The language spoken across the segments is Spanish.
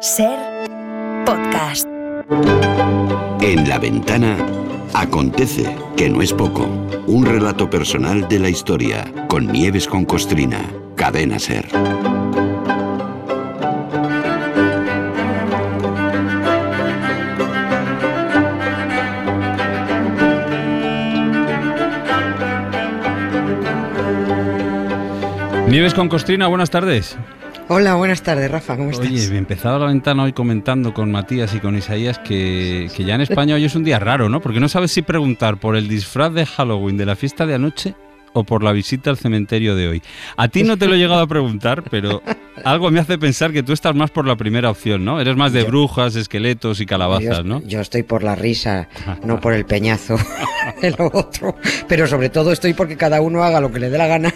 Ser podcast. En la ventana acontece, que no es poco, un relato personal de la historia con Nieves con Costrina, cadena Ser. Nieves con Costrina, buenas tardes. Hola, buenas tardes, Rafa, ¿cómo estás? Oye, me empezado la ventana hoy comentando con Matías y con Isaías que, que ya en España hoy es un día raro, ¿no? Porque no sabes si preguntar por el disfraz de Halloween de la fiesta de anoche o por la visita al cementerio de hoy. A ti no te lo he llegado a preguntar, pero algo me hace pensar que tú estás más por la primera opción, ¿no? Eres más de brujas, esqueletos y calabazas, yo, ¿no? Yo estoy por la risa, no por el peñazo, el otro. Pero sobre todo estoy porque cada uno haga lo que le dé la gana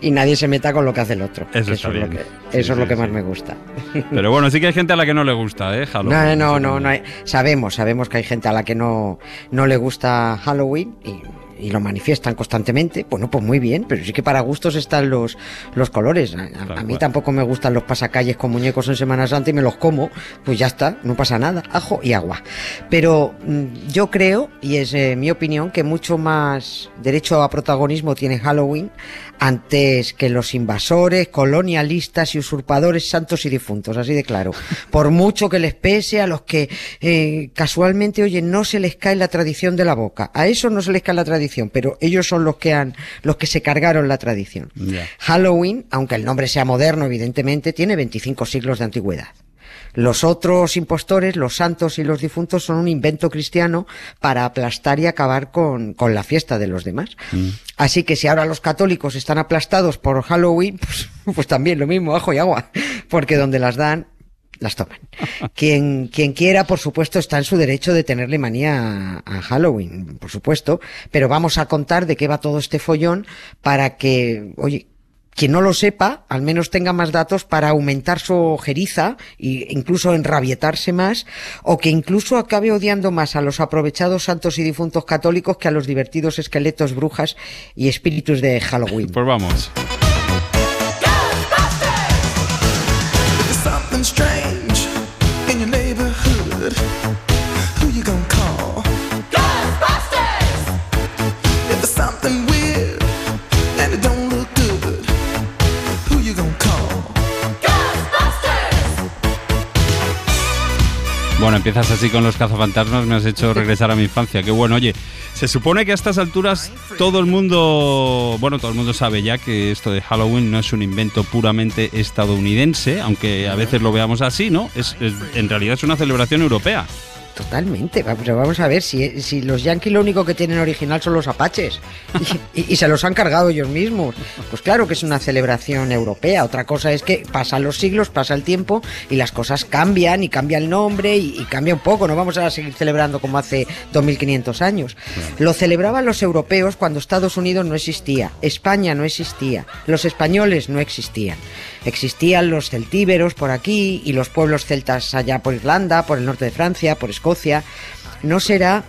y nadie se meta con lo que hace el otro. Eso, es lo que, sí, eso es lo sí, que sí. más me gusta. Pero bueno, sí que hay gente a la que no le gusta, ¿eh? Halloween. No, no, no, no hay- sabemos, sabemos que hay gente a la que no, no le gusta Halloween y, y lo manifiestan constantemente. Bueno, pues muy bien, pero sí que para gustos están los, los colores. A, mí tampoco me gustan los pasacalles con muñecos en Semana Santa y me los como, pues ya está, no pasa nada, ajo y agua. Pero mm, yo creo, y es eh, mi opinión, que mucho más derecho a protagonismo tiene Halloween antes que los invasores, colonialistas y usurpadores santos y difuntos, así de claro. Por mucho que les pese a los que eh, casualmente, oye, no se les cae la tradición de la boca. A eso no se les cae la tradición, pero ellos son los que han, los que se cargaron la tradición. Halloween, aunque el nombre sea moderno, evidentemente, tiene 25 siglos de antigüedad. Los otros impostores, los santos y los difuntos, son un invento cristiano para aplastar y acabar con, con la fiesta de los demás. Así que si ahora los católicos están aplastados por Halloween, pues, pues también lo mismo, ajo y agua, porque donde las dan, las toman. Quien, quien quiera, por supuesto, está en su derecho de tenerle manía a, Halloween, por supuesto, pero vamos a contar de qué va todo este follón para que, oye, quien no lo sepa, al menos tenga más datos para aumentar su ojeriza e incluso enrabietarse más, o que incluso acabe odiando más a los aprovechados santos y difuntos católicos que a los divertidos esqueletos, brujas y espíritus de Halloween. Pues vamos. Bueno, empiezas así con los cazafantasmas, me has hecho regresar a mi infancia. Qué bueno, oye, se supone que a estas alturas todo el mundo, bueno, todo el mundo sabe ya que esto de Halloween no es un invento puramente estadounidense, aunque a veces lo veamos así, ¿no? Es, es- en realidad es una celebración europea. Totalmente, pero vamos a ver, si, si los yankees lo único que tienen original son los apaches y, y- y se los han cargado ellos mismos, pues claro que es una celebración europea. Otra cosa es que pasan los siglos, pasa el tiempo y las cosas cambian y cambia el nombre y, y cambia un poco. No vamos a seguir celebrando como hace 2500 años. Lo celebraban los europeos cuando Estados Unidos no existía, España no existía, los españoles no existían. Existían los celtíberos por aquí y los pueblos celtas allá por Irlanda, por el norte de Francia, por Escocia. No será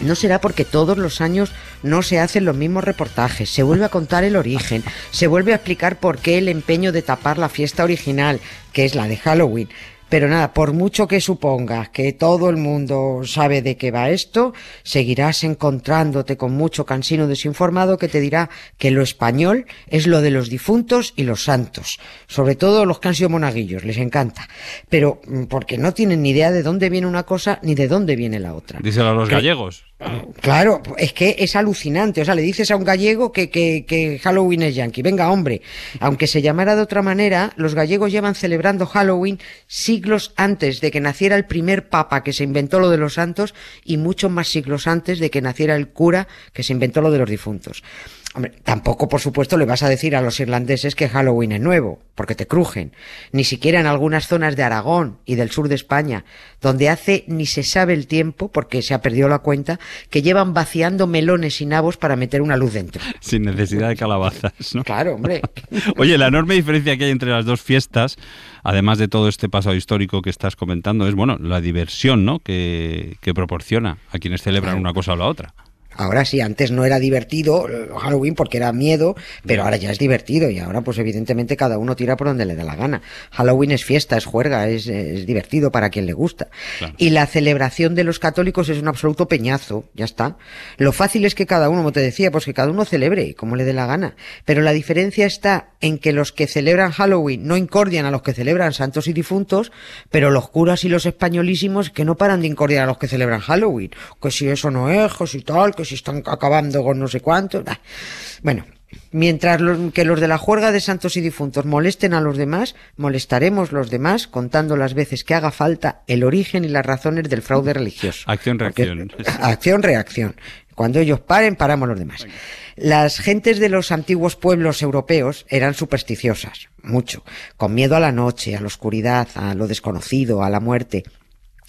no será porque todos los años no se hacen los mismos reportajes, se vuelve a contar el origen, se vuelve a explicar por qué el empeño de tapar la fiesta original, que es la de Halloween. Pero nada, por mucho que supongas que todo el mundo sabe de qué va esto, seguirás encontrándote con mucho cansino desinformado que te dirá que lo español es lo de los difuntos y los santos. Sobre todo los que han sido monaguillos, les encanta. Pero mm, porque no tienen ni idea de dónde viene una cosa ni de dónde viene la otra. Díselo a los Que- gallegos. Claro, es que es alucinante. O sea, le dices a un gallego que, que, que Halloween es yankee. Venga, hombre. Aunque se llamara de otra manera, los gallegos llevan celebrando Halloween siglos antes de que naciera el primer papa que se inventó lo de los santos y muchos más siglos antes de que naciera el cura que se inventó lo de los difuntos. Hombre, tampoco, por supuesto, le vas a decir a los irlandeses que Halloween es nuevo, porque te crujen. Ni siquiera en algunas zonas de Aragón y del sur de España, donde hace ni se sabe el tiempo, porque se ha perdido la cuenta, que llevan vaciando melones y nabos para meter una luz dentro. Sin necesidad de calabazas, ¿no? Claro, hombre. Oye, la enorme diferencia que hay entre las dos fiestas, además de todo este pasado histórico que estás comentando, es bueno la diversión, ¿no? Que, que proporciona a quienes celebran una cosa o la otra. Ahora sí, antes no era divertido eh, Halloween porque era miedo, pero ahora ya es divertido y ahora pues evidentemente cada uno tira por donde le da la gana. Halloween es fiesta, es juerga, es, es divertido para quien le gusta. Claro. Y la celebración de los católicos es un absoluto peñazo, ya está. Lo fácil es que cada uno, como te decía, pues que cada uno celebre como le dé la gana. Pero la diferencia está en que los que celebran Halloween no incordian a los que celebran santos y difuntos, pero los curas y los españolísimos que no paran de incordiar a los que celebran Halloween. Que si eso no es, que si tal, que si están acabando con no sé cuánto. bah. Bueno, mientras los- que los de la juerga de santos y difuntos molesten a los demás, molestaremos los demás contando las veces que haga falta el origen y las razones del fraude religioso. Acción-reacción. Acción-reacción. Cuando ellos paren, paramos los demás. Las gentes de los antiguos pueblos europeos eran supersticiosas, mucho, con miedo a la noche, a la oscuridad, a lo desconocido, a la muerte.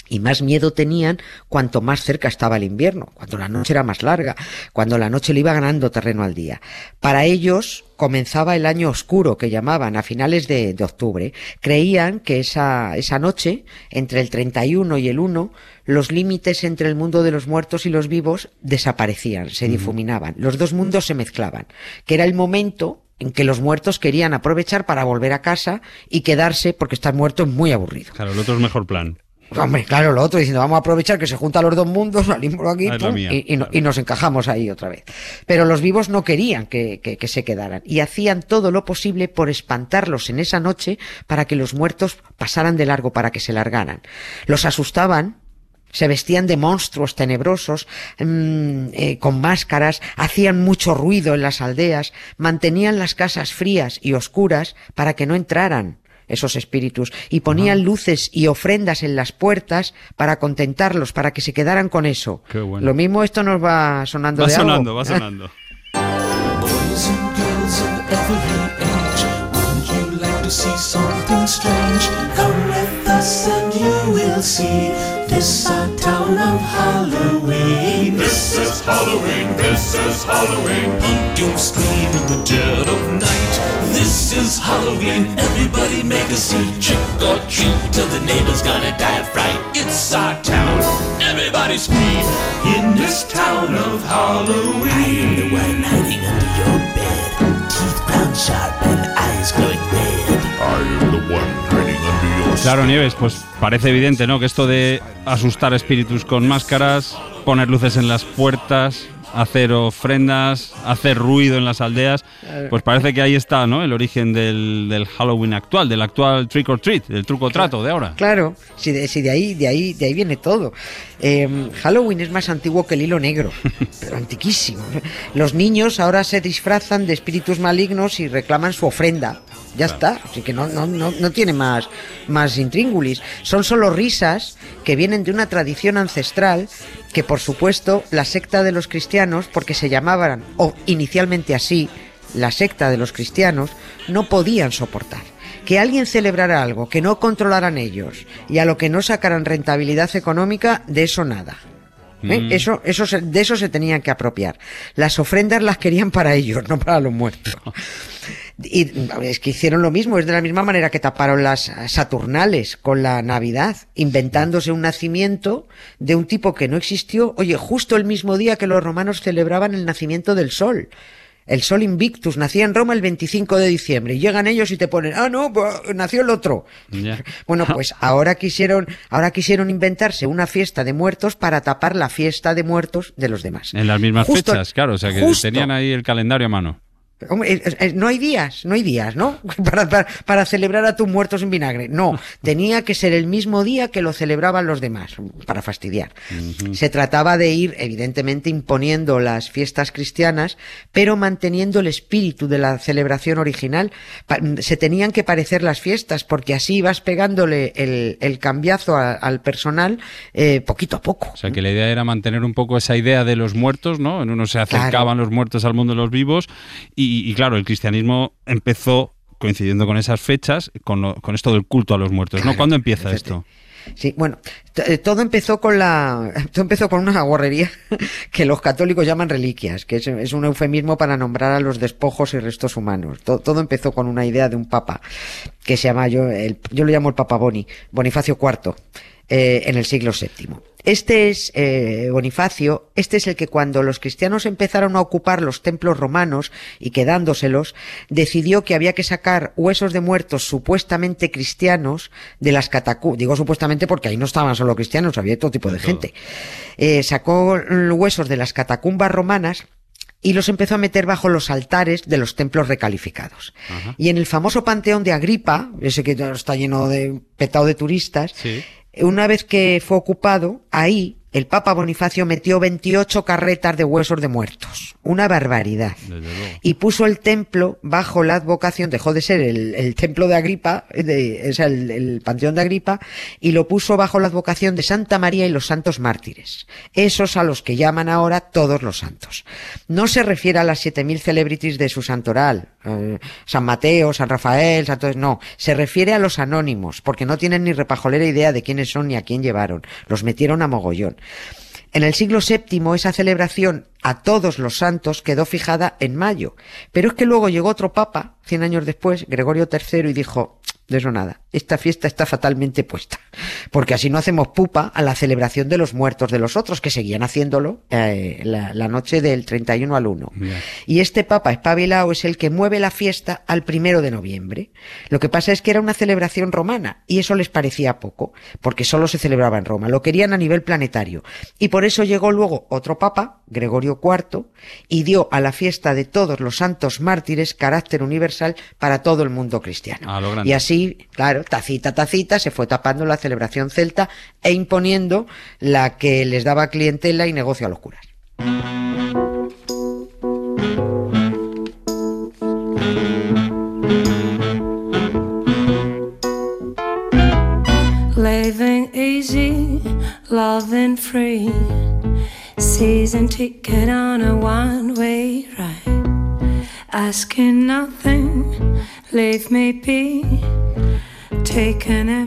Y más miedo tenían cuanto más cerca estaba el invierno, cuando la noche era más larga, cuando la noche le iba ganando terreno al día. Para ellos comenzaba el año oscuro que llamaban a finales de, de octubre. Creían que esa, esa noche, entre el 31 y el 1, los límites entre el mundo de los muertos y los vivos desaparecían, se difuminaban. Los dos mundos se mezclaban, que era el momento en que los muertos querían aprovechar para volver a casa y quedarse porque estar muerto es muy aburrido. Claro, el otro es mejor plan. Hombre, claro, lo otro diciendo, vamos a aprovechar que se juntan los dos mundos, salimos aquí Ah, es la pum, mía, y, y no- claro. y nos encajamos ahí otra vez. Pero los vivos no querían que, que- que se quedaran y hacían todo lo posible por espantarlos en esa noche para que los muertos pasaran de largo, para que se largaran. Los asustaban, se vestían de monstruos tenebrosos, mm, eh, con máscaras, hacían mucho ruido en las aldeas, mantenían las casas frías y oscuras para que no entraran esos espíritus y ponían luces y ofrendas en las puertas para contentarlos, para que se quedaran con eso. Qué bueno. Lo mismo esto nos va sonando Va de algo. sonando, va sonando. Boys and girls of every age, wouldn't you like to see something strange? Come with us and you will see this our town of Halloween. This is Halloween, this is Halloween. Pumpkins scream in the dead of night. This is Halloween. Everybody make a scene. Trick or treat till the neighbors gonna die of fright. It's our town. Everybody scream in this town of Halloween. I am the one hiding under your bed. Teeth ground sharp and eyes glowing red. I am the one hiding under your Claro, Nieves, pues parece evidente, ¿no? Que esto de asustar espíritus con máscaras, poner luces en las puertas, hacer ofrendas, hacer ruido en las aldeas, pues parece que ahí está, ¿no? El origen del, del Halloween actual, del actual trick or treat, del truco trato de ahora. Claro, si de, si de ahí, de ahí, de ahí viene todo. Eh, Halloween es más antiguo que el hilo negro, pero antiquísimo. Los niños ahora se disfrazan de espíritus malignos y reclaman su ofrenda. Ya está, así que no, no, no, no tiene más, más intríngulis. Son solo risas que vienen de una tradición ancestral que, por supuesto, la secta de los cristianos, porque se llamaban, o inicialmente así, la secta de los cristianos, no podían soportar. Que alguien celebrara algo que no controlaran ellos y a lo que no sacaran rentabilidad económica, de eso nada. ¿Eh? Mm. Eso, eso se- de eso se tenían que apropiar. Las ofrendas las querían para ellos, no para los muertos. Y es que hicieron lo mismo, es de la misma manera que taparon las Saturnales con la Navidad, inventándose un nacimiento de un tipo que no existió, oye, justo el mismo día que los romanos celebraban el nacimiento del sol. El Sol Invictus nacía en Roma el 25 de diciembre y llegan ellos y te ponen, ah, no, pues, nació el otro. Bueno, pues ahora quisieron, ahora quisieron inventarse una fiesta de muertos para tapar la fiesta de muertos de los demás. En las mismas Justo- fechas, claro, o sea que justo. tenían ahí el calendario a mano. Hombre, no hay días, no hay días, ¿no? Para, para, para celebrar a tus muertos en vinagre. No, tenía que ser el mismo día que lo celebraban los demás, para fastidiar. Se trataba de ir, evidentemente, imponiendo las fiestas cristianas, pero manteniendo el espíritu de la celebración original. Se tenían que parecer las fiestas, porque así ibas pegándole el, el cambiazo a- al personal eh, poquito a poco. O sea que la idea era mantener un poco esa idea de los muertos, ¿no? En uno se acercaban los muertos al mundo de los vivos y, y claro, el cristianismo empezó coincidiendo con esas fechas, con, lo- con esto del culto a los muertos, ¿no? ¿Cuándo empieza esto? Sí, bueno, eh, todo empezó con la, todo empezó con una guarrería que los católicos llaman reliquias, que es, es un eufemismo para nombrar a los despojos y restos humanos. To- todo empezó con una idea de un papa que se llama yo, el, yo lo llamo el Papa Boni, Bonifacio IV. eh, en el siglo VII. Este es eh, Bonifacio, este es el que cuando los cristianos empezaron a ocupar los templos romanos y quedándoselos, decidió que había que sacar huesos de muertos supuestamente cristianos de las catacumbas. Digo supuestamente porque ahí no estaban solo cristianos, había todo tipo de, gente. Eh, sacó huesos de las catacumbas romanas y los empezó a meter bajo los altares de los templos recalificados. Y en el famoso panteón de Agripa, ese que está lleno de petado de turistas, Sí. Una vez que fue ocupado, ahí el Papa Bonifacio metió 28 carretas de huesos de muertos. Una barbaridad. Y puso el templo bajo la advocación, dejó de ser el, el templo de Agripa, de, o sea, el, el panteón de Agripa, y lo puso bajo la advocación de Santa María y los santos mártires. Esos a los que llaman ahora todos los santos. No se refiere a las 7000 celebrities de su santoral, eh, San Mateo, San Rafael, Santo, no, se refiere a los anónimos, porque no tienen ni repajolera idea de quiénes son ni a quién llevaron. Los metieron a mogollón. En el siglo VII esa celebración a todos los santos quedó fijada en mayo, pero es que luego llegó otro papa, cien años después, Gregorio III, y dijo, de eso nada, esta fiesta está fatalmente puesta, porque así no hacemos pupa a la celebración de los muertos de los otros, que seguían haciéndolo eh, la, la noche del 31 al 1. Bien. Y este papa espabilado es el que mueve la fiesta al primero de noviembre. Lo que pasa es que era una celebración romana y eso les parecía poco, porque solo se celebraba en Roma. Lo querían a nivel planetario. Y por eso llegó luego otro papa, Gregorio IV, y dio a la fiesta de todos los santos mártires carácter universal para todo el mundo cristiano. A lo grande. y así, claro, tacita tacita, se fue tapando la celebración celta e imponiendo la que les daba clientela y negocio a los curas. Living easy, loving free. Season ticket on a one way ride. Asking nothing, leave me be.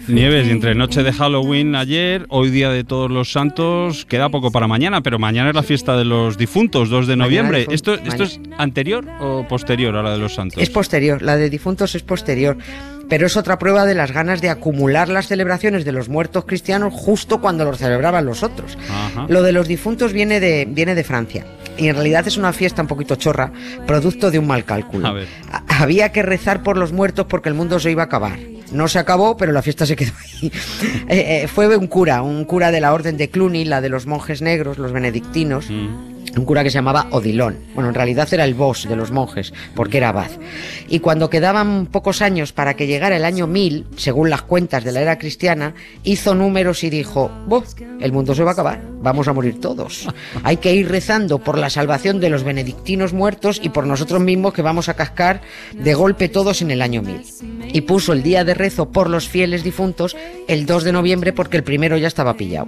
Nieves, y entre noche de Halloween ayer, hoy día de todos los santos, queda poco para mañana, pero mañana es la fiesta de los difuntos, 2 de noviembre. ¿Esto, ¿Esto es anterior o posterior a la de los santos? Es posterior, la de difuntos es posterior. Pero es otra prueba de las ganas de acumular las celebraciones de los muertos cristianos justo cuando los celebraban los otros. Ajá. Lo de los difuntos viene de, viene de Francia. Y en realidad es una fiesta un poquito chorra, producto de un mal cálculo. A ver. Ha- Había que rezar por los muertos porque el mundo se iba a acabar. No se acabó, pero la fiesta se quedó ahí. Eh, eh, fue un cura, un cura de la orden de Cluny, la de los monjes negros, los benedictinos. Un cura que se llamaba Odilon. Bueno, en realidad era el boss de los monjes, porque era abad. Y cuando quedaban pocos años para que llegara el año 1000, según las cuentas de la era cristiana, hizo números y dijo, "Buh, el mundo se va a acabar, vamos a morir todos. Hay que ir rezando por la salvación de los benedictinos muertos y por nosotros mismos que vamos a cascar de golpe todos en el año 1000. Y puso el día de rezo por los fieles difuntos el 2 de noviembre porque el primero ya estaba pillado.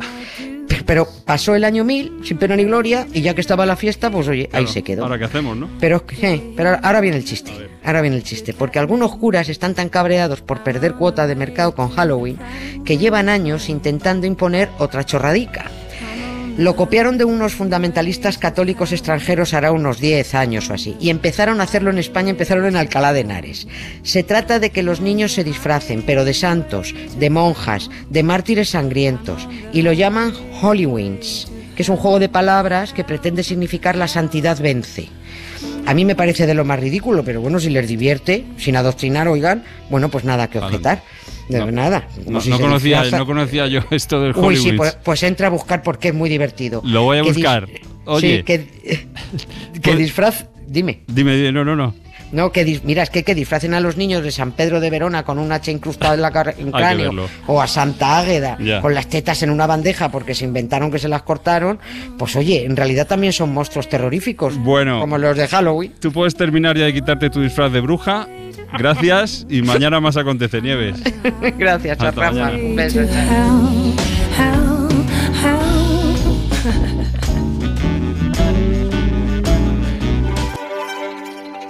Pero pasó el año 1000 sin pena ni gloria y ya que estaba la fiesta, pues oye, ahí se quedó. Ahora qué hacemos, ¿no? Pero, ¿qué? Pero ahora viene el chiste. Ahora viene el chiste. Porque algunos curas están tan cabreados por perder cuota de mercado con Halloween que llevan años intentando imponer otra chorradica. Lo copiaron de unos fundamentalistas católicos extranjeros hará unos 10 años o así. Y empezaron a hacerlo en España, empezaron en Alcalá de Henares. Se trata de que los niños se disfracen, pero de santos, de monjas, de mártires sangrientos. Y lo llaman Hollyweens, que es un juego de palabras que pretende significar la santidad vence. A mí me parece de lo más ridículo, pero bueno, si les divierte, sin adoctrinar, oigan, bueno, pues nada que objetar. De No. nada. No, si conocía, disfraza- no conocía yo esto del Uy, Hollywood. sí, pues, pues entra a buscar porque es muy divertido. Lo voy a Que buscar. Oye. Sí, que, que Pues- disfraz... Dime. Dime, dime, no, no, no. No, que dis- mira, es que, que disfracen a los niños de San Pedro de Verona con un hacha incrustada en la en cráneo. O a Santa Águeda con las tetas en una bandeja porque se inventaron que se las cortaron. Pues oye, en realidad también son monstruos terroríficos. Bueno. Como los de Halloween. Tú puedes terminar ya de quitarte tu disfraz de bruja. Gracias y mañana más acontece, Nieves. Gracias, Hasta Rafa. mañana. Un beso.